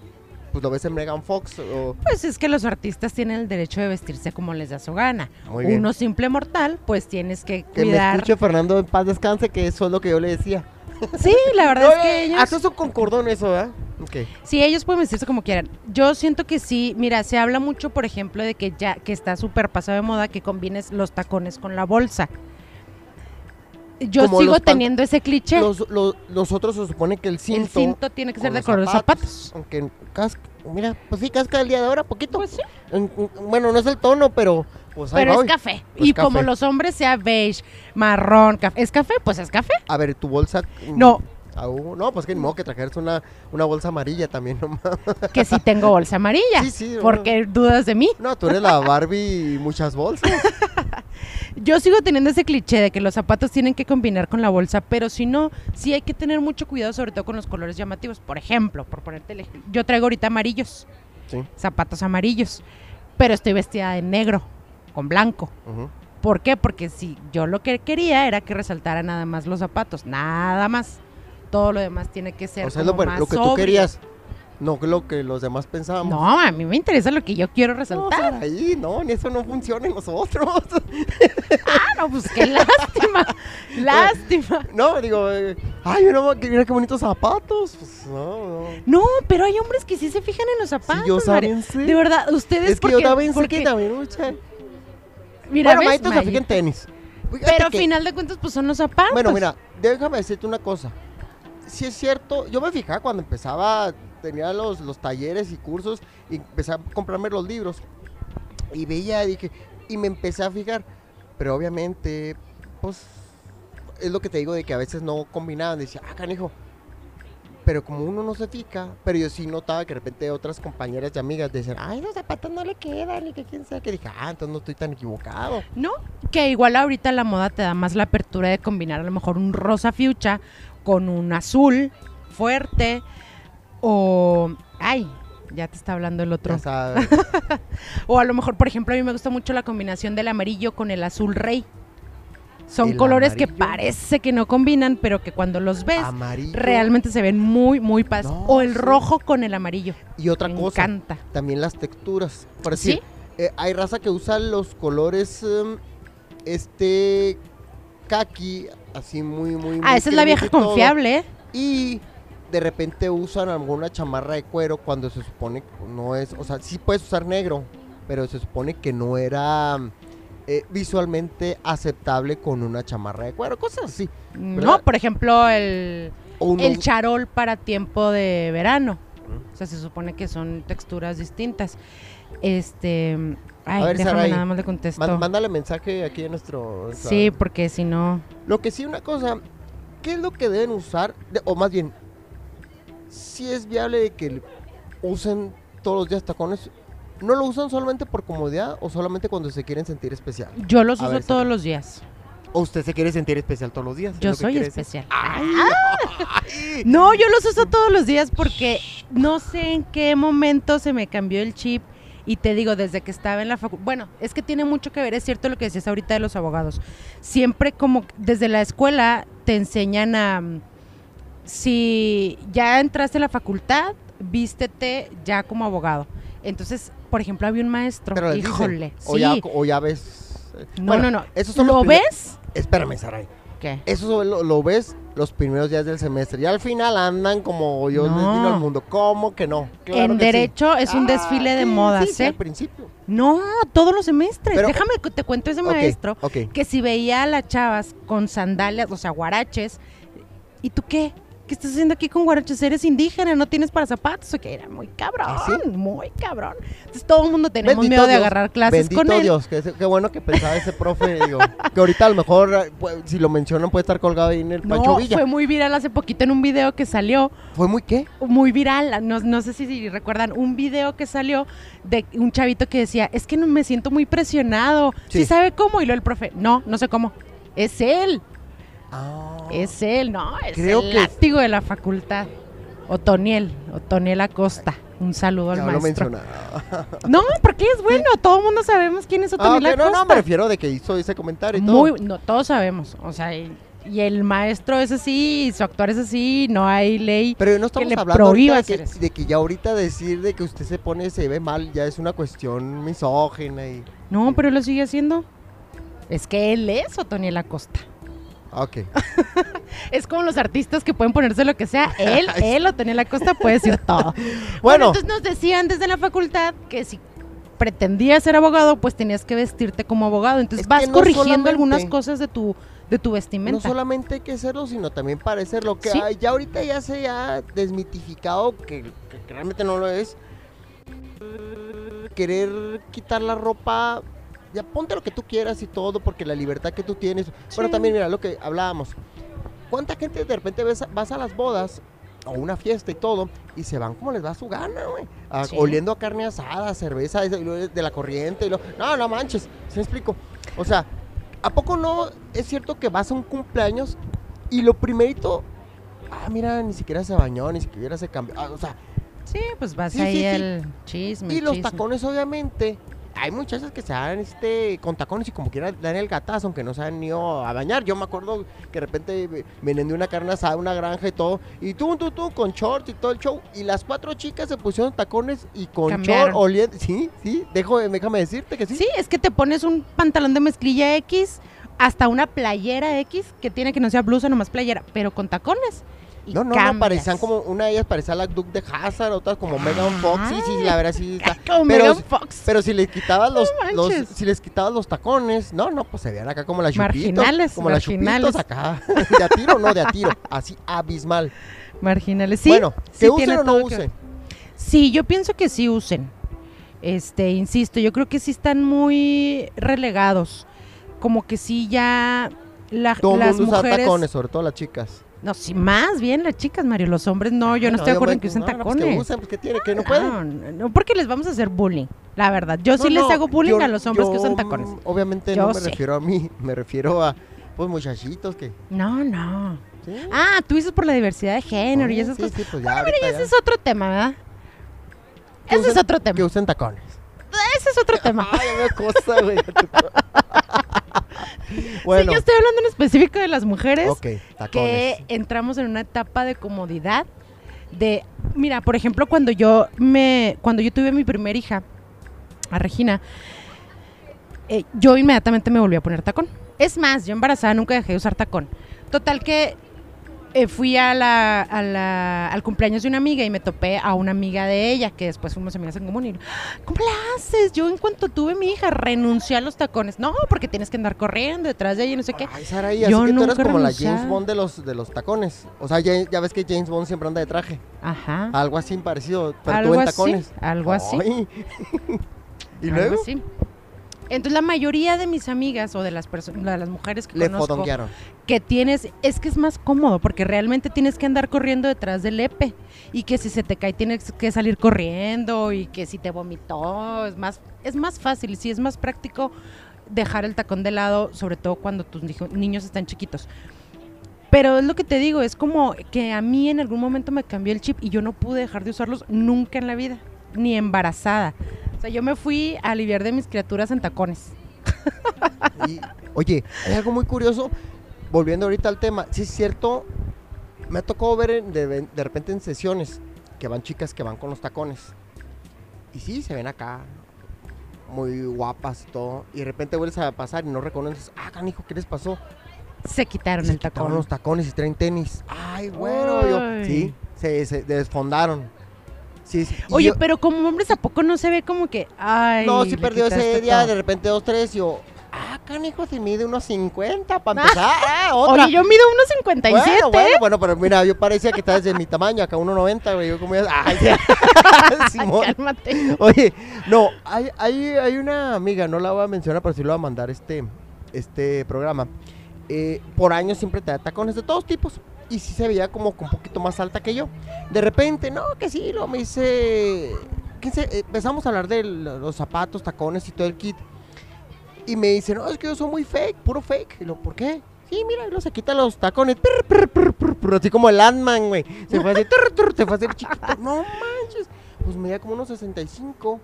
pues lo ves en Megan Fox o... Pues es que los artistas tienen el derecho de vestirse como les da su gana. Muy bien. Uno simple mortal, pues tienes que Que me cuidar. escuche Fernando en paz descanse, que eso es lo que yo le decía. Sí, la verdad es que ellos, Haces un concordón eso, ¿verdad? Sí, ellos pueden vestirse como quieran. Yo siento que sí, mira, se habla mucho, por ejemplo, de que ya que está súper pasado de moda que combines los tacones con la bolsa. Yo Como sigo teniendo ese cliché. Los, los- nosotros se supone que el cinto... el cinto tiene que ser de color de zapatos. Aunque casca, mira, pues sí, casca el día de ahora, poquito. Pues sí. En- en- bueno, no es el tono, pero pues Pero es café. Pues y como los hombres sea beige, marrón, café. ¿Es café? Pues es café. A ver, tu bolsa. No. Uh, no, pues que ni modo que trajeras una, una bolsa amarilla también, no mames. Que sí tengo bolsa amarilla. Sí, sí, ¿Por qué dudas de mí? No, tú eres la Barbie y muchas bolsas. Yo sigo teniendo ese cliché de que los zapatos tienen que combinar con la bolsa, pero si no, sí hay que tener mucho cuidado, sobre todo con los colores llamativos. Por ejemplo, por ponerte el ejemplo, yo traigo ahorita amarillos, Sí. zapatos amarillos, pero estoy vestida de negro, con blanco. ujú. ¿Por qué? Porque si yo lo que quería era que resaltara nada más los zapatos, nada más. Todo lo demás tiene que ser O sea, lo, como bueno, más lo que tú querías. No lo que los demás pensábamos. No, a mí me interesa lo que yo quiero No, resaltar. ahí, no, ni eso no funciona en nosotros. Ah, no, pues qué lástima. lástima. no, digo, eh, ay, mira, mira qué bonitos zapatos. Pues, no, no. No, pero hay hombres que sí se fijan en los zapatos. Sí, yo sé. De verdad, ustedes Es que yo porque- también sé porque- que también mucha. Mira, bueno, ¿ves, Maito se May? fija en tenis. Fíjate Pero al que- final de cuentas, pues son los zapatos. Bueno, mira, déjame decirte una cosa. Si es cierto, yo me fijaba cuando empezaba, tenía los, los talleres y cursos y empecé a comprarme los libros. Y veía, dije, y me empecé a fijar. Pero obviamente, pues, es lo que te digo de que a veces no combinaban. Decía, ah, canijo. Pero como uno no se fija, pero yo sí notaba que de repente otras compañeras y amigas decían, ay, los zapatos no le quedan, y que quién sabe. Que dije, ah, entonces no estoy tan equivocado. No, que igual ahorita la moda te da más la apertura de combinar a lo mejor un rosa fiucha con un azul fuerte o... Ay, ya te está hablando el otro. O a lo mejor, por ejemplo, a mí me gusta mucho la combinación del amarillo con el azul rey. Son ¿El colores que parece que no combinan, pero que cuando los ves Amarillo. realmente se ven muy, muy padres. No, o el sí. rojo con el amarillo. Y otra me cosa, encanta. también las texturas. Por ¿Sí? decir, eh, hay raza que usa los colores, em, este, kaki, así muy, muy... muy Ah, esa es la vieja todo, confiable, ¿eh? Y de repente usan alguna chamarra de cuero cuando se supone que no es, o sea, sí puedes usar negro, pero se supone que no era eh, visualmente aceptable con una chamarra de cuero, cosas así. No, por ejemplo, el, uno- el charol para tiempo de verano. O sea, se supone que son texturas distintas. Este. Ay, ver, déjame Sarai, nada más le contesto. Má- mándale mensaje aquí a nuestro... Sí, porque si no. Lo que sí, una cosa, ¿qué es lo que deben usar? De- o más bien, si es viable de que usen todos los días tacones, ¿no lo usan solamente por comodidad o solamente cuando se quieren sentir especial? Yo los A uso ver, todos Sarai. los días. ¿O usted se quiere sentir especial todos los días? ¿Es Yo soy especial. ¡Ay! No, yo los uso todos los días porque no sé en qué momento se me cambió el chip. Y te digo, desde que estaba en la facultad. Bueno, es que tiene mucho que ver, es cierto lo que decías ahorita de los abogados. Siempre como desde la escuela te enseñan a. mm, Si ya entraste a la facultad, vístete ya como abogado. Entonces, por ejemplo, había un maestro. Pero dicen, híjole, o, sí. ya, o ya ves... eh, No, bueno, no, no. Esos son ¿Lo ves? Espérame, Saray. ¿Qué? Eso lo, lo ves los primeros días del semestre. Y al final andan como yo les No. digo al mundo. ¿Cómo que no? Claro en que sí. derecho es un Ah, desfile de sí, modas, sí, ¿eh? al principio. No, todos los semestres. Pero- Déjame que te cuento ese maestro ok. que si veía a las chavas con sandalias, o sea, guaraches, ¿y tú qué? ¿Qué estás haciendo aquí con guaraches? Eres indígena, no tienes para zapatos. O que era muy cabrón, ¿Ah, sí? muy cabrón. Entonces todo el mundo tenemos Bendito miedo de agarrar clases Bendito con él. Dios, que, qué bueno que pensaba ese profe, digo, que ahorita a lo mejor, eh, pues, si lo mencionan, puede estar colgado ahí en el Pancho No, Villa. fue muy viral hace poquito en un video que salió. ¿Fue muy qué? muy viral, no, no sé si, si recuerdan, un video que salió de un chavito que decía, es que no me siento muy presionado, Sí. ¿sí sabe cómo? Y luego el profe, no, no sé cómo, es él, Ah, es él, no, es Creo el que- látigo de la facultad. Otoniel, Otoniel Acosta, un saludo al lo maestro. mencionaba. No, porque es bueno, todo el mundo sabemos quién es Ah, Otoniel ok, no, Acosta. no, me refiero de que hizo ese comentario y Muy, todo. no, todos sabemos, o sea, y, y el maestro es así, y su actuar es así, no hay ley. Pero no estamos hablando de que, de que ya ahorita decir de que usted se pone, se ve mal, ya es una cuestión misógina y... No, pero lo sigue haciendo. Es que él es Otoniel Acosta. Ok. Es como los artistas que pueden ponerse lo que sea. Él, él Otoniel Acosta puede decir todo. Bueno, entonces nos decían desde la facultad que si pretendías ser abogado, pues tenías que vestirte como abogado. Entonces Es vas no corrigiendo algunas cosas de tu, de tu no vestimenta. solamente hay que serlo, sino también parecerlo. Que Sí. hay- ya ahorita ya se ha desmitificado, que- que realmente no lo es, querer quitar la ropa, ya ponte lo que tú quieras y todo, porque la libertad que tú tienes. Bueno, Sí. también mira lo que hablábamos. ¿Cuánta gente de repente ves, vas a las bodas o una fiesta y todo y se van como les da su gana, güey? A- Sí. Oliendo a carne asada, cerveza de, de la corriente y lo, no, no manches, ¿se me explico? O sea, ¿a poco no es cierto que vas a un cumpleaños y lo primerito, ah, mira, ni siquiera se bañó, ni siquiera se cambió, ah, o sea, Sí, pues vas Sí, ahí el chisme. y los chisme. tacones obviamente, hay muchachas que se dan este, con tacones y como quieran dan el gatazo, aunque no se han ido a bañar, yo me acuerdo que de repente vienen de una carne asada, una granja y todo, y tú, tú, tú, con shorts y todo el show, y las cuatro chicas se pusieron tacones y con Cambiaron. short oliendo, sí, sí, dejo, déjame decirte que sí. Sí, es que te pones un pantalón de mezclilla X, hasta una playera X, que tiene que no sea blusa, nomás playera, pero con tacones. Y No, no, parecían como, una de ellas parecía la Duke de Hazard, otras como Megan Fox, sí, sí, la verdad sí está. Como Pero, Megan Fox. pero si les quitabas los, No los- manches. si les quitabas los tacones, no, no, pues se veían acá como las chupitos. Marginales, Como las chupitos acá. De a tiro, no, de a tiro. Así abismal. Marginales. Sí, bueno, sí que usen tiene o no que usen. Sí, yo pienso que sí usen. Este, insisto, yo creo que sí están muy relegados. Como que sí ya la- Todo el las mundo usa mujeres. tacones, sobre todo las chicas. No, sí, más bien las chicas, Mario. Los hombres no, yo no, Bueno, estoy de acuerdo en que usen no, no, pues tacones. que usen, pues que tiene, que no pueden. no, porque les vamos a hacer bullying, la verdad. Yo sí les hago bullying yo- a los hombres que usan tacones. Obviamente Yo no me refiero a mí, me refiero a pues muchachitos que. No, no. ¿sí? Ah, tú dices por la diversidad de género y esas sí, cosas. sí, pues ya, Mira, ahorita y ese ya. es otro tema, ¿verdad? Ese es otro tema. Que usen tacones. Ese es otro tema. Ay, me cosa, güey. bueno, Sí, yo estoy hablando en específico de las mujeres que entramos en una etapa de comodidad. De, mira, por ejemplo, cuando yo me, cuando yo tuve mi primera hija, a Regina, eh, yo inmediatamente me volví a poner tacón. Es más, yo embarazada nunca dejé de usar tacón. Total que eh, fui a la, a la- al cumpleaños de una amiga y me topé a una amiga de ella, que después fuimos amigas en común. Y, ¿cómo le haces? Yo en cuanto tuve mi hija renuncié a los tacones. No, porque tienes que andar corriendo detrás de ella y no sé qué. Ay, Saraí, así Yo que tú eres como la. James Bond de los, de los tacones. O sea, ya, ya ves que James Bond siempre anda de traje. Ajá. Algo así parecido, pero Algo tú en así, tacones. algo así. Ay. ¿Y algo luego? así. Entonces la mayoría de mis amigas o de las personas, de las mujeres que Le conozco, que tienes, es que es más cómodo porque realmente tienes que andar corriendo detrás del EPE y que si se te cae tienes que salir corriendo y que si te vomitó es más, es más fácil y sí es más práctico dejar el tacón de lado, sobre todo cuando tus niños están chiquitos. Pero es lo que te digo, es como que a mí en algún momento me cambió el chip y yo no pude dejar de usarlos nunca en la vida, ni embarazada. O sea, yo me fui a aliviar de mis criaturas en tacones. Y, oye, hay algo muy curioso, volviendo ahorita al tema, sí es cierto, me ha tocado ver de, de repente en sesiones que van chicas que van con los tacones. Y sí, se ven acá, muy guapas y todo, y de repente vuelves a pasar y no reconoces, ah, canijo, ¿qué les pasó? Se quitaron se el quitaron tacón. los tacones y traen tenis. Ay, bueno, yo, sí, se, se desfondaron. Sí, sí, y Oye, yo- pero como hombres, ¿a poco no se ve como que, ay, No, sí perdió ese día, todo? de repente dos, tres, y yo, ah, canijo, si mide unos 50 para empezar. Ah, otra. Oye, yo mido unos 57. Bueno, bueno, bueno, pero mira, yo parecía que estabas de mi tamaño, acá 1.90, güey. Yo como ya. Ay, ya. Simón. Cálmate. Oye, no, hay, hay, hay una amiga, no la voy a mencionar, pero sí lo voy a mandar este, este programa. Eh, por años siempre te da tacones de todos tipos. Y sí se veía como un poquito más alta que yo. De repente, no, que sí, lo me dice. ¿qué sé? Eh, Empezamos a hablar de los zapatos, tacones y todo el kit. Y me dice, no, es que yo soy muy fake, puro fake. Y lo, ¿por qué? Sí, mira, luego se quita los tacones, así como el Ant-Man, güey. Se fue así, se fue así chiquito. No manches. Pues medía como unos 65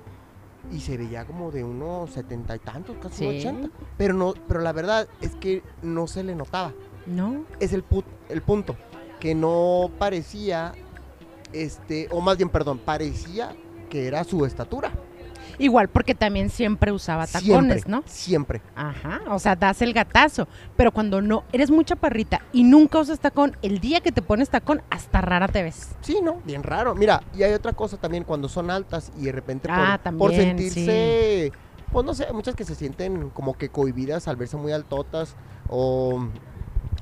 y se veía como de unos 70 y tantos, casi Sí. 80. Pero, no, pero la verdad es que no se le notaba. No. Es el, pu- el punto. Que no parecía, este, o más bien, perdón, parecía que era su estatura. Igual porque también siempre usaba tacones, siempre, ¿no? Siempre. Ajá, o sea, das el gatazo. Pero cuando no, eres muy chaparrita y nunca usas tacón, el día que te pones tacón, hasta rara te ves. Sí, ¿no? Bien raro. Mira, y hay otra cosa también cuando son altas y de repente por, Ah, por también, sentirse, pues no sé, muchas que se sienten como que cohibidas al verse muy altotas o,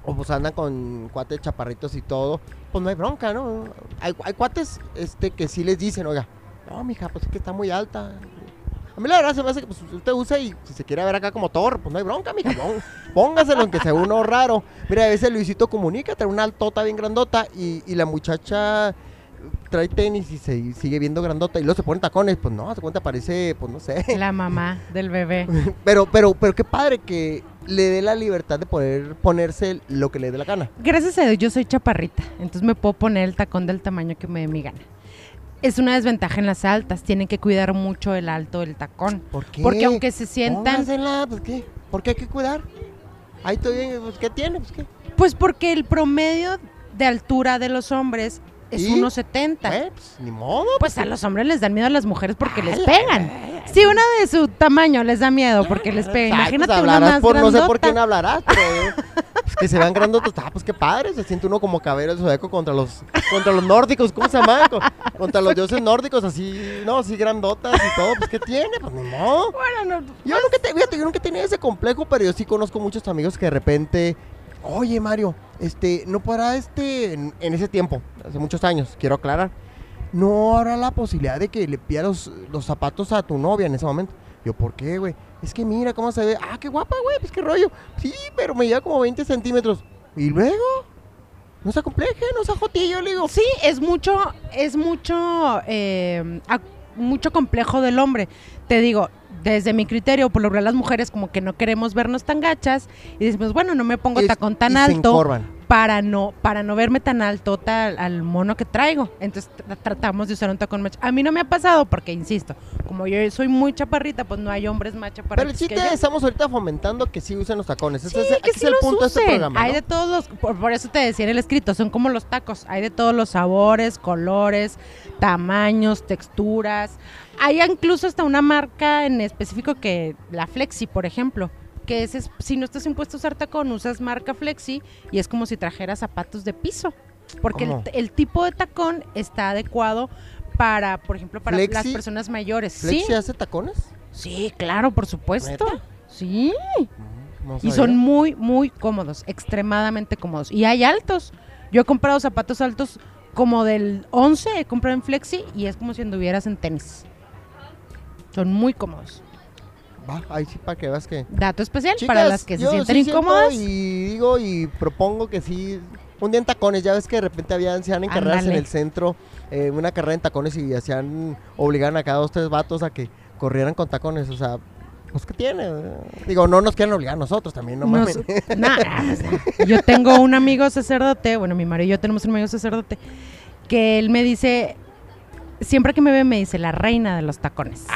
o pues andan con cuates chaparritos y todo, pues no hay bronca, ¿no? Hay, hay cuates este, que sí les dicen, oiga, no, mija, pues es que está muy alta. A mí la verdad se me hace que pues, usted usa y si se quiere ver acá como Thor, pues no hay bronca, mija. Póngaselo aunque sea uno raro. Mira, a veces Luisito comunica, trae una altota bien grandota y, y la muchacha trae tenis y se sigue viendo grandota y luego se pone tacones, pues no, se cuenta, parece, pues no sé. La mamá del bebé. Pero, pero, pero qué padre que le dé la libertad de poder ponerse lo que le dé la gana. Gracias a Dios yo soy chaparrita, entonces me puedo poner el tacón del tamaño que me dé mi gana. Es una desventaja en las altas, tienen que cuidar mucho el alto del tacón. ¿Por qué? Porque aunque se sientan, Póngasela, pues qué, ¿por qué hay que cuidar? Ahí estoy bien, pues ¿qué tiene? Pues qué. pues porque el promedio de altura de los hombres es ¿Y? 1.70. Eh, pues ni modo. Pues a los hombres les dan miedo a las mujeres porque les pegan. Si una de su tamaño les da miedo porque les pega, Ay, imagínate pues una más por, no sé por quién hablarás, pero pues que se vean grandotas, ah, pues qué padre, se siente uno como cabero del zodiaco contra los contra los nórdicos, ¿cómo se llama? Con- contra los dioses nórdicos, así, no, así grandotas y todo, pues qué tiene, pues ni modo. Bueno, no, Yo nunca, te, fíjate, yo nunca tenía ese complejo, pero yo sí conozco muchos amigos que de repente, oye Mario, este, no podrá este, en, en ese tiempo, hace muchos años, quiero aclarar, no habrá la posibilidad de que le pidas los, los zapatos a tu novia en ese momento. Yo, ¿por qué, güey? Es que mira cómo se ve. Ah, qué guapa, güey, pues qué rollo. Sí, pero me lleva como 20 centímetros. ¿Y luego? No se compleje, no se jotillo, le digo. Sí, es mucho, es mucho, eh, mucho complejo del hombre. Te digo, desde mi criterio, por lo general las mujeres como que no queremos vernos tan gachas y decimos, bueno, no me pongo tacón tan y se alto encorvan. Para no, para no verme tan altota al, al mono que traigo. Entonces tra- tratamos de usar un tacón ch- A mí no me ha pasado porque, insisto, como yo soy muy chaparrita, pues no hay hombres más Pero el chaparritos que yo. estamos ahorita fomentando que sí usen los tacones. Sí, es, que sí es el los punto de este programa. Hay de todos los, por, por eso te decía en el escrito, son como los tacos, hay de todos los sabores, colores, tamaños, texturas. Hay incluso hasta una marca en específico que, la Flexi, por ejemplo, que es, es- si no estás impuesto a usar tacón, usas marca Flexi y es como si trajeras zapatos de piso. Porque el, tipo de tacón está adecuado para, por ejemplo, para las personas mayores. ¿Flexi Sí, hace tacones? sí, claro, por supuesto. Sí. No Y son muy, muy cómodos, extremadamente cómodos. Y hay altos. Yo he comprado zapatos altos como del 11, he comprado en Flexi y es como si anduvieras en tenis. Son muy cómodos. Va, ahí sí para que veas que... Dato especial Chicas, para las que se sienten sí incómodas. Y digo y propongo que sí... Un día en tacones, ya ves que de repente habían, se han en carreras en el centro, eh, una carrera en tacones y hacían, obligaban a cada dos, tres vatos a que corrieran con tacones, o sea, pues ¿qué tiene? Digo, no nos quieren obligar a nosotros también, no Nos- mames. nah. Yo tengo un amigo sacerdote, bueno, mi marido y yo tenemos un amigo sacerdote, que él me dice, siempre que me ve me dice, la reina de los tacones.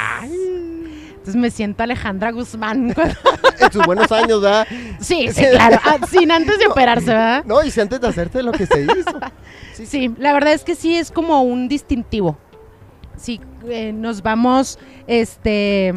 Entonces me siento Alejandra Guzmán. en sus buenos años, ¿verdad? sí, sí, claro. Ah, sin antes de operarse, ¿verdad? No, y si antes de hacerte lo que se hizo. Sí, Sí, la verdad es que sí es como un distintivo. Sí, eh, nos vamos, este,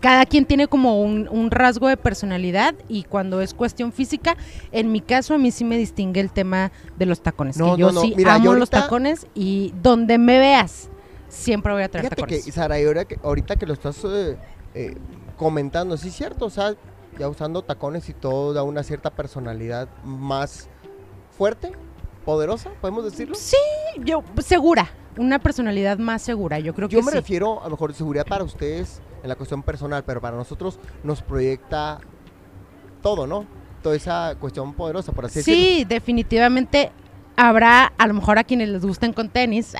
cada quien tiene como un, un rasgo de personalidad y cuando es cuestión física, en mi caso a mí sí me distingue el tema de los tacones. No, que yo no, no, sí mira, amo yo los tacones y donde me veas, siempre voy a traer Fíjate que, tacones. Sara, y ahora que, ahorita que lo estás eh, eh, comentando, sí es cierto, o sea, ya usando tacones y todo, da una cierta personalidad más fuerte, poderosa, podemos decirlo. Sí, yo segura, una personalidad más segura, yo creo Yo que me sí. refiero a lo mejor seguridad para ustedes en la cuestión personal, pero para nosotros nos proyecta todo, ¿no? Toda esa cuestión poderosa, por así decirlo. Sí, definitivamente habrá a lo mejor a quienes les gusten con tenis,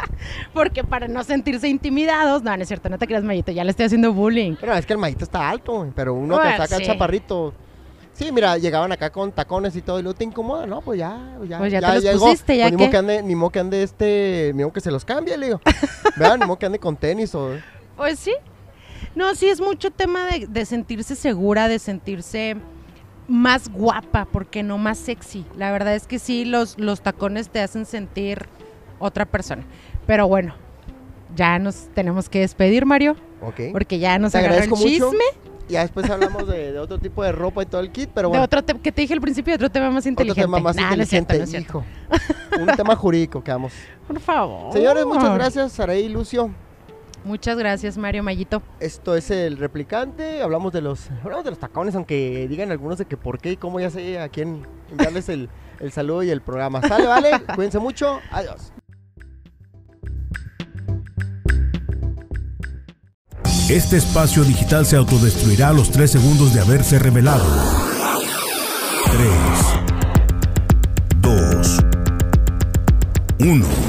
porque para no sentirse intimidados, no, no es cierto, no te creas, Mayito, ya le estoy haciendo bullying. Pero es que el maíto está alto, pero uno que Bueno, acá sí. chaparrito. Sí, mira, llegaban acá con tacones y todo, y luego te incomoda, ¿no? Pues ya, ya. Pues ya te los llegó. pusiste, ¿ya Pues ni modo que ande, ni modo que ande este, ni modo que se los cambie, le digo. Ni modo que ande con tenis o... Pues sí. No, sí es mucho tema de, de sentirse segura, de sentirse más guapa, porque no más sexy. La verdad es que sí, los, los tacones te hacen sentir otra persona. Pero bueno, ya nos tenemos que despedir, Mario, Ok. porque ya nos agarró el agradezco mucho. chisme. Ya después hablamos de, de otro tipo de ropa y todo el kit, pero De bueno. otro te- que te dije al principio, de otro tema más otro inteligente. tema más Nah, no es cierto, inteligente, no es cierto. hijo. Un tema jurídico que vamos. Por favor. Señores, muchas gracias, Saraí y Lucio. Muchas gracias, Mario Mayito. Esto es el replicante. Hablamos de los, hablamos de los tacones, aunque digan algunos de que por qué y cómo ya sé a quién darles el, el saludo y el programa. Sale, vale. Cuídense mucho. Adiós. Este espacio digital se autodestruirá a los 3 segundos de haberse revelado. 3, 2, 1.